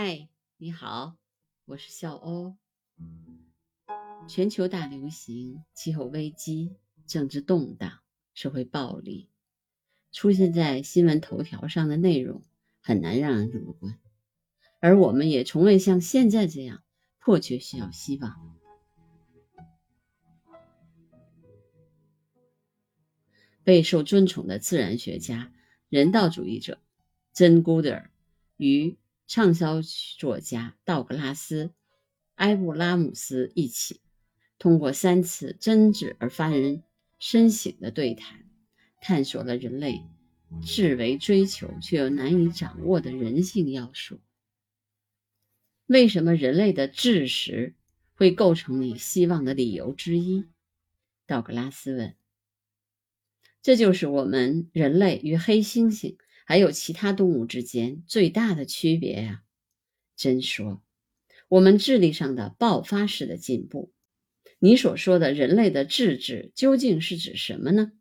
嗨，你好，我是笑欧。全球大流行、气候危机、政治动荡、社会暴力，出现在新闻头条上的内容很难让人乐观，而我们也从未像现在这样迫切需要希望。备受尊崇的自然学家、人道主义者珍·古德尔与。畅销作家道格拉斯·埃布拉姆斯一起，通过三次真挚而发人深省的对谈，探索了人类至为追求却又难以掌握的人性要素。为什么人类的智识会构成你希望的理由之一？道格拉斯问。这就是我们人类与黑猩猩。还有其他动物之间最大的区别呀？真说，我们智力上的爆发式的进步。你所说的人类的智智究竟是指什么呢？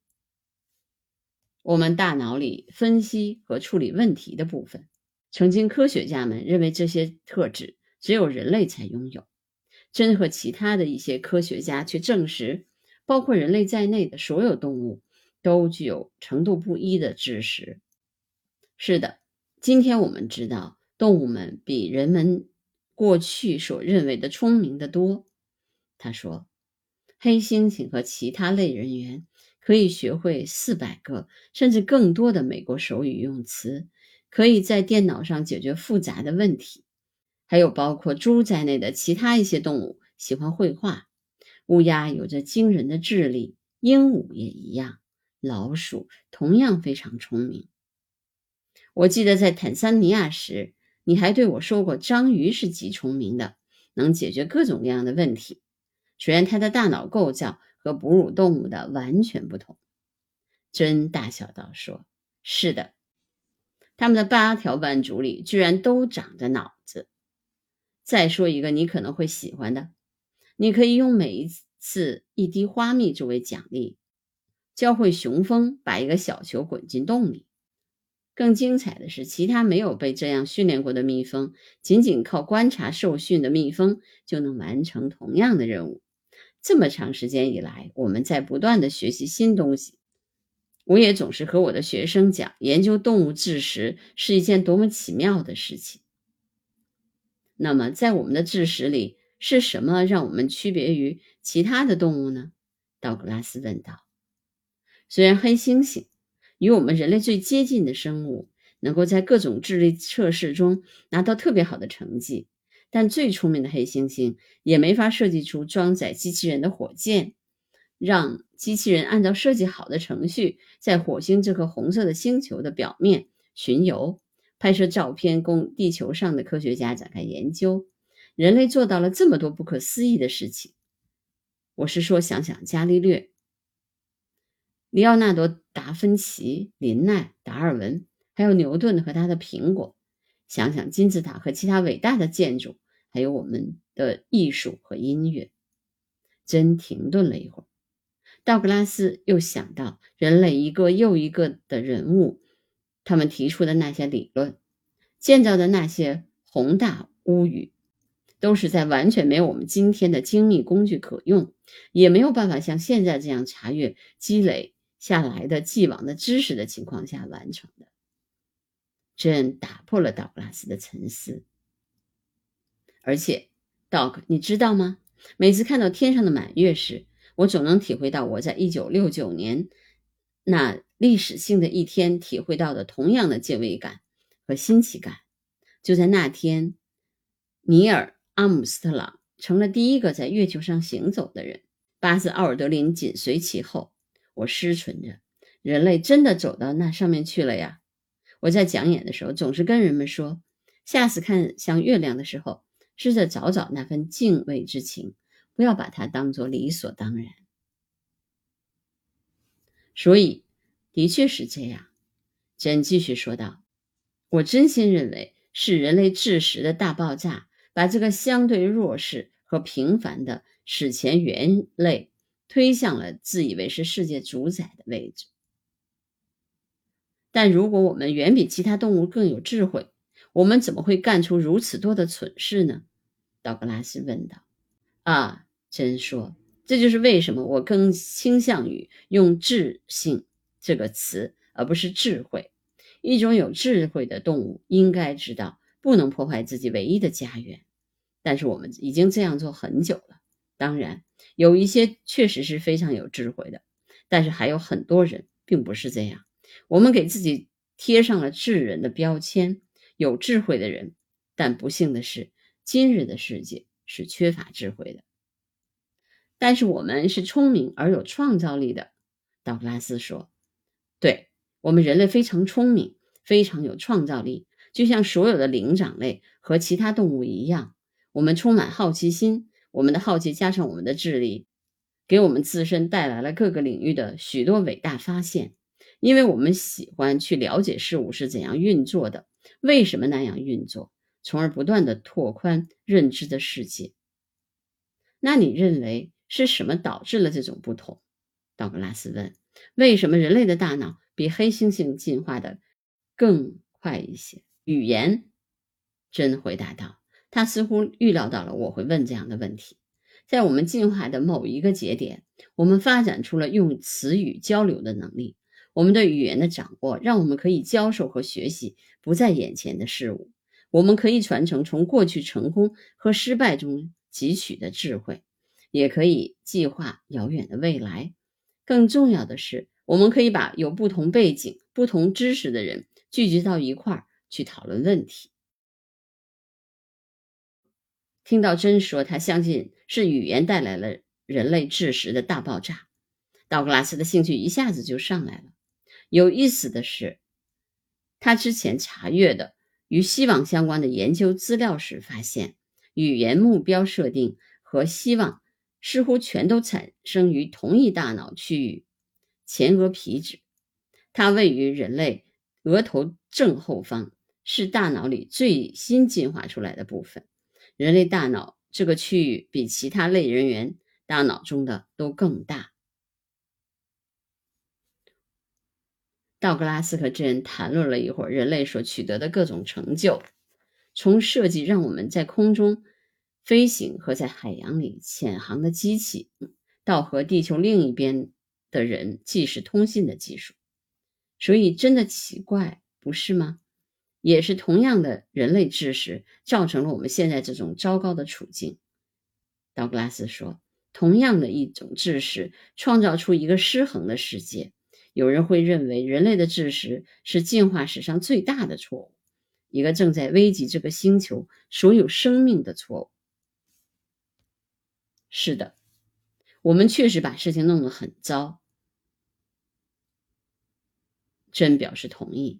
我们大脑里分析和处理问题的部分。曾经科学家们认为这些特质只有人类才拥有。真和其他的一些科学家却证实，包括人类在内的所有动物都具有程度不一的知识。是的，今天我们知道，动物们比人们过去所认为的聪明的多。他说，黑猩猩和其他类人猿可以学会四百个甚至更多的美国手语用词，可以在电脑上解决复杂的问题。还有包括猪在内的其他一些动物喜欢绘画。乌鸦有着惊人的智力，鹦鹉也一样，老鼠同样非常聪明。我记得在坦桑尼亚时，你还对我说过，章鱼是极聪明的，能解决各种各样的问题。虽然它的大脑构造和哺乳动物的完全不同。真大笑道：“说是的，他们的八条腕足里居然都长着脑子。”再说一个你可能会喜欢的，你可以用每一次一滴花蜜作为奖励，教会雄蜂把一个小球滚进洞里。更精彩的是，其他没有被这样训练过的蜜蜂，仅仅靠观察受训的蜜蜂就能完成同样的任务。这么长时间以来，我们在不断的学习新东西。我也总是和我的学生讲，研究动物智识是一件多么奇妙的事情。那么，在我们的智识里，是什么让我们区别于其他的动物呢？道格拉斯问道。虽然黑猩猩。与我们人类最接近的生物，能够在各种智力测试中拿到特别好的成绩，但最聪明的黑猩猩也没法设计出装载机器人的火箭，让机器人按照设计好的程序在火星这颗红色的星球的表面巡游，拍摄照片供地球上的科学家展开研究。人类做到了这么多不可思议的事情。我是说，想想伽利略。里奥纳多·达芬奇、林奈、达尔文，还有牛顿和他的苹果。想想金字塔和其他伟大的建筑，还有我们的艺术和音乐。真停顿了一会儿，道格拉斯又想到人类一个又一个的人物，他们提出的那些理论，建造的那些宏大屋宇，都是在完全没有我们今天的精密工具可用，也没有办法像现在这样查阅、积累。下来的既往的知识的情况下完成的，这打破了道格拉斯的沉思。而且，Dog，你知道吗？每次看到天上的满月时，我总能体会到我在一九六九年那历史性的一天体会到的同样的敬畏感和新奇感。就在那天，尼尔·阿姆斯特朗成了第一个在月球上行走的人，巴斯·奥尔德林紧随其后。我失存着，人类真的走到那上面去了呀！我在讲演的时候总是跟人们说，下次看向月亮的时候，试着找找那份敬畏之情，不要把它当做理所当然。所以，的确是这样。简继续说道：“我真心认为，是人类智识的大爆炸，把这个相对弱势和平凡的史前猿类。”推向了自以为是世界主宰的位置。但如果我们远比其他动物更有智慧，我们怎么会干出如此多的蠢事呢？道格拉斯问道。啊，真说，这就是为什么我更倾向于用“智性”这个词，而不是“智慧”。一种有智慧的动物应该知道，不能破坏自己唯一的家园。但是我们已经这样做很久了。当然，有一些确实是非常有智慧的，但是还有很多人并不是这样。我们给自己贴上了智人的标签，有智慧的人。但不幸的是，今日的世界是缺乏智慧的。但是我们是聪明而有创造力的，道格拉斯说：“对我们人类非常聪明，非常有创造力，就像所有的灵长类和其他动物一样。”我们充满好奇心，我们的好奇加上我们的智力，给我们自身带来了各个领域的许多伟大发现。因为我们喜欢去了解事物是怎样运作的，为什么那样运作，从而不断的拓宽认知的世界。那你认为是什么导致了这种不同？道格拉斯问。为什么人类的大脑比黑猩猩进化的更快一些？语言，真回答道。他似乎预料到了我会问这样的问题。在我们进化的某一个节点，我们发展出了用词语交流的能力。我们对语言的掌握，让我们可以教授和学习不在眼前的事物。我们可以传承从过去成功和失败中汲取的智慧，也可以计划遥远的未来。更重要的是，我们可以把有不同背景、不同知识的人聚集到一块儿去讨论问题。听到真说，他相信是语言带来了人类知识的大爆炸，道格拉斯的兴趣一下子就上来了。有意思的是，他之前查阅的与希望相关的研究资料时发现，语言目标设定和希望似乎全都产生于同一大脑区域——前额皮质。它位于人类额头正后方，是大脑里最新进化出来的部分。人类大脑这个区域比其他类人猿大脑中的都更大。道格拉斯和珍谈论了一会儿人类所取得的各种成就，从设计让我们在空中飞行和在海洋里潜航的机器，到和地球另一边的人即时通信的技术。所以，真的奇怪，不是吗？也是同样的人类知识造成了我们现在这种糟糕的处境，道格拉斯说：“同样的一种知识创造出一个失衡的世界。有人会认为人类的知识是进化史上最大的错误，一个正在危及这个星球所有生命的错误。”是的，我们确实把事情弄得很糟。真表示同意。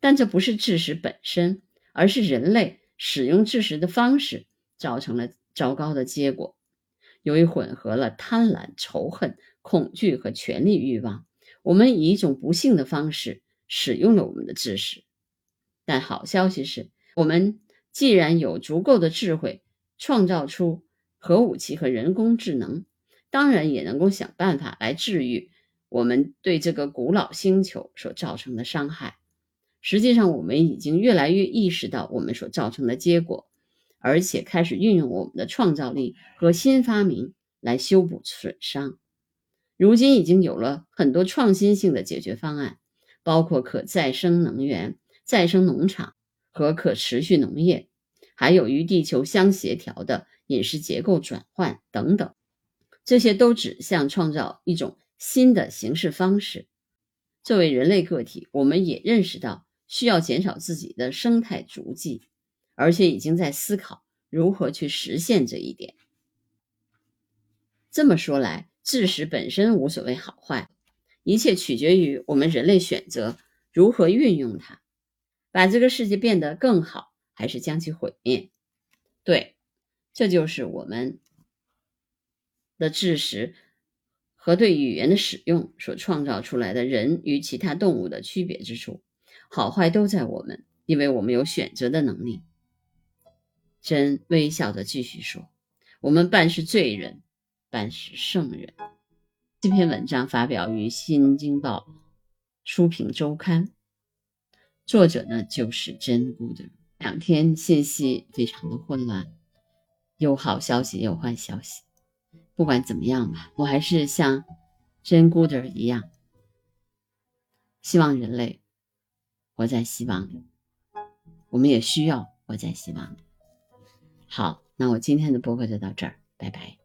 但这不是知识本身，而是人类使用知识的方式造成了糟糕的结果。由于混合了贪婪、仇恨、恐惧和权力欲望，我们以一种不幸的方式使用了我们的知识。但好消息是，我们既然有足够的智慧，创造出核武器和人工智能，当然也能够想办法来治愈我们对这个古老星球所造成的伤害。实际上，我们已经越来越意识到我们所造成的结果，而且开始运用我们的创造力和新发明来修补损伤。如今已经有了很多创新性的解决方案，包括可再生能源、再生农场和可持续农业，还有与地球相协调的饮食结构转换等等。这些都指向创造一种新的形式方式。作为人类个体，我们也认识到。需要减少自己的生态足迹，而且已经在思考如何去实现这一点。这么说来，智识本身无所谓好坏，一切取决于我们人类选择如何运用它，把这个世界变得更好，还是将其毁灭。对，这就是我们的知识和对语言的使用所创造出来的人与其他动物的区别之处。好坏都在我们，因为我们有选择的能力。真微笑着继续说：“我们半是罪人，半是圣人。”这篇文章发表于《新京报书评周刊》，作者呢就是真 good。两天信息非常的混乱，有好消息，也有坏消息。不管怎么样吧，我还是像真姑的一样，希望人类活在希望里。我们也需要活在希望里。好，那我今天的播客就到这儿，拜拜。